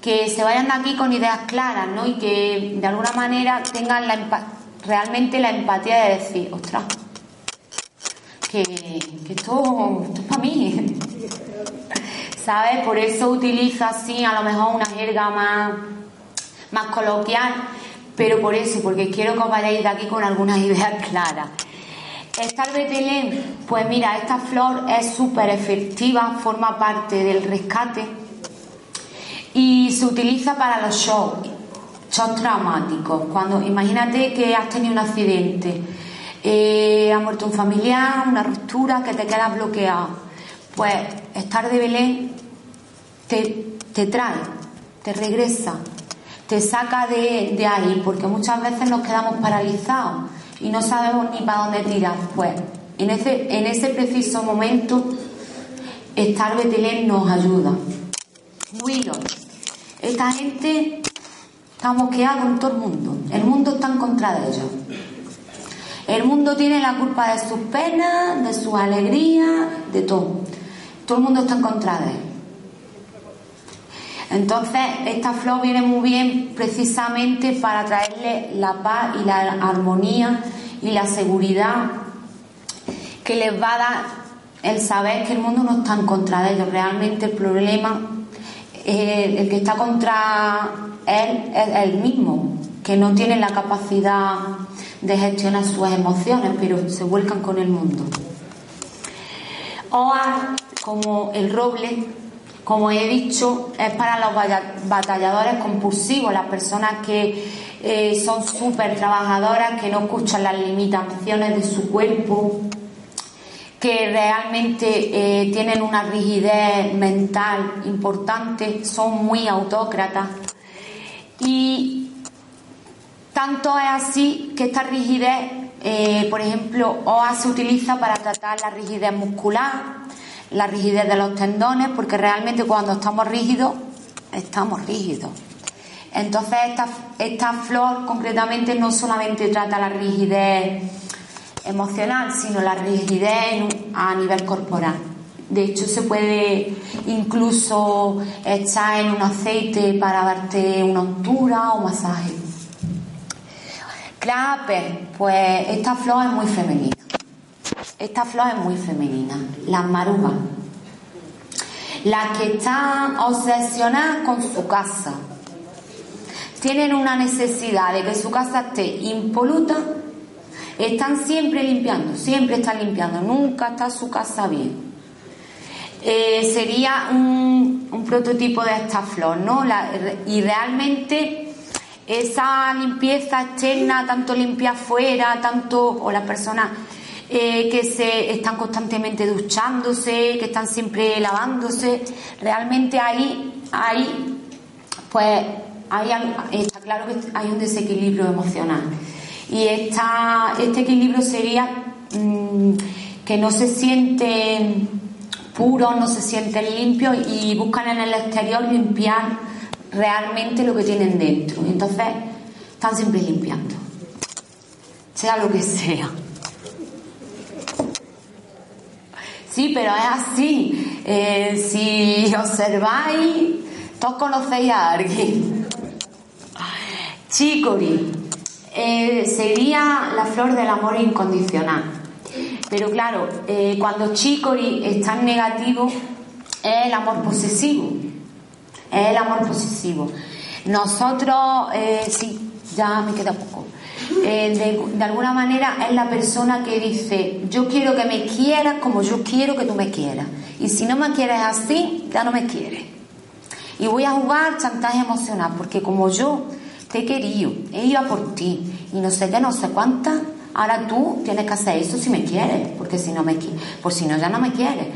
que se vayan de aquí con ideas claras, ¿no? Y que de alguna manera tengan realmente la empatía de decir, ostras, que, esto, esto es para mí. <laughs> ¿Sabes? Por eso utilizo así a lo mejor una jerga más más coloquial, pero por eso, porque quiero que os vayáis de aquí con algunas ideas <laughs> claras. Esta Betelén, pues mira, esta flor es súper efectiva, forma parte del rescate y se utiliza para los shocks, shocks traumáticos. Cuando imagínate que has tenido un accidente, eh, ha muerto un familiar, una ruptura, que te quedas bloqueado. Pues estar de Belén te, te trae, te regresa, te saca de, ahí, porque muchas veces nos quedamos paralizados y no sabemos ni para dónde tirar. Pues en ese, en ese preciso momento, estar Betelén nos ayuda. Huido. Esta gente está mosqueada con todo el mundo. El mundo está en contra de ellos. El mundo tiene la culpa de sus penas, de sus alegrías, de todo. Todo el mundo está en contra de él. Entonces, esta flor viene muy bien precisamente para traerle la paz y la armonía y la seguridad que les va a dar el saber que el mundo no está en contra de ellos. Realmente el problema, eh, el que está contra él es él mismo, que no tiene la capacidad de gestionar sus emociones, pero se vuelcan con el mundo. Oa, como el roble, como he dicho, es para los batalladores compulsivos, las personas que eh, son súper trabajadoras, que no escuchan las limitaciones de su cuerpo, que realmente eh, tienen una rigidez mental importante, son muy autócratas. Y tanto es así que esta rigidez, eh, por ejemplo, OA se utiliza para tratar la rigidez muscular, la rigidez de los tendones, porque realmente cuando estamos rígidos, estamos rígidos. Entonces esta, esta flor concretamente no solamente trata la rigidez emocional, sino la rigidez a nivel corporal. De hecho, se puede incluso echar en un aceite para darte una untura o masaje. Clape, pues esta flor es muy femenina. Esta flor es muy femenina, las marujas. Las que están obsesionadas con su casa. Tienen una necesidad de que su casa esté impoluta. Están siempre limpiando, siempre están limpiando, nunca está su casa bien. Eh, sería un, prototipo de esta flor, ¿no? y realmente esa limpieza externa, tanto limpia afuera, tanto, o la persona eh, que se están constantemente duchándose, que están siempre lavándose. Realmente ahí, ahí pues hay, está claro que hay un desequilibrio emocional. Y esta, este equilibrio sería mm, que no se sienten puros, no se sienten limpios y buscan en el exterior limpiar realmente lo que tienen dentro. Entonces están siempre limpiando, sea lo que sea. Sí, pero es así. Eh, si observáis, todos conocéis a alguien. Chicory eh, sería la flor del amor incondicional. Pero claro, eh, cuando Chicory está en negativo, es el amor posesivo. Es el amor posesivo. Nosotros, sí, ya me queda poco. Eh, de, alguna manera es la persona que dice, yo quiero que me quieras como yo quiero que tú me quieras. Y si no me quieres así, ya no me quieres. Y voy a jugar chantaje emocional, porque como yo te he querido, he ido por ti, y no sé qué, no sé cuántas, ahora tú tienes que hacer eso si me quieres, porque si no me por si no ya no me quieres.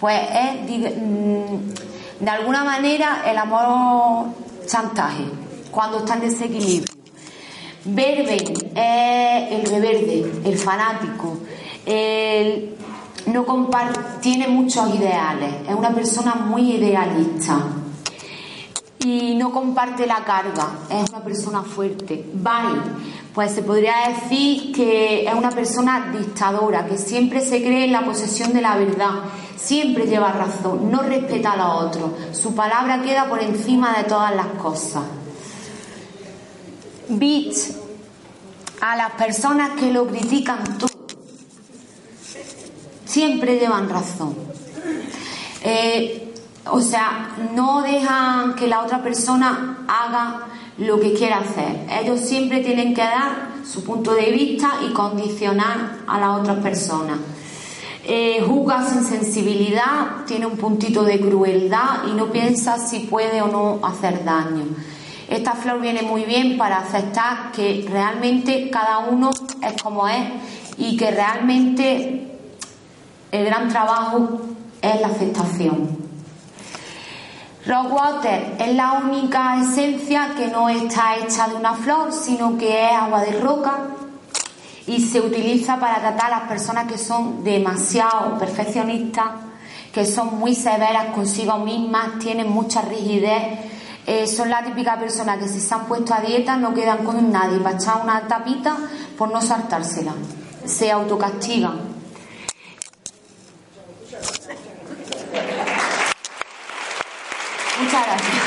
Pues es mm, de alguna manera el amor chantaje, cuando está en desequilibrio. Verde es el reverde, el fanático, el, no tiene muchos ideales, es una persona muy idealista y no comparte la carga, es una persona fuerte. Bye, pues se podría decir que es una persona dictadora, que siempre se cree en la posesión de la verdad, siempre lleva razón, no respeta a los otros, su palabra queda por encima de todas las cosas. Bitch, a las personas que lo critican todo, siempre llevan razón. Eh, o sea, no dejan que la otra persona haga lo que quiera hacer. Ellos siempre tienen que dar su punto de vista y condicionar a las otras personas. Eh, sin sensibilidad, tiene un puntito de crueldad y no piensa si puede o no hacer daño. Esta flor viene muy bien para aceptar que realmente cada uno es como es y que realmente el gran trabajo es la aceptación. Rockwater es la única esencia que no está hecha de una flor, sino que es agua de roca y se utiliza para tratar a las personas que son demasiado perfeccionistas, que son muy severas consigo mismas, tienen mucha rigidez eh, son la típica persona que si se han puesto a dieta no quedan con nadie para echar una tapita por no saltársela. Se autocastigan. Muchas gracias.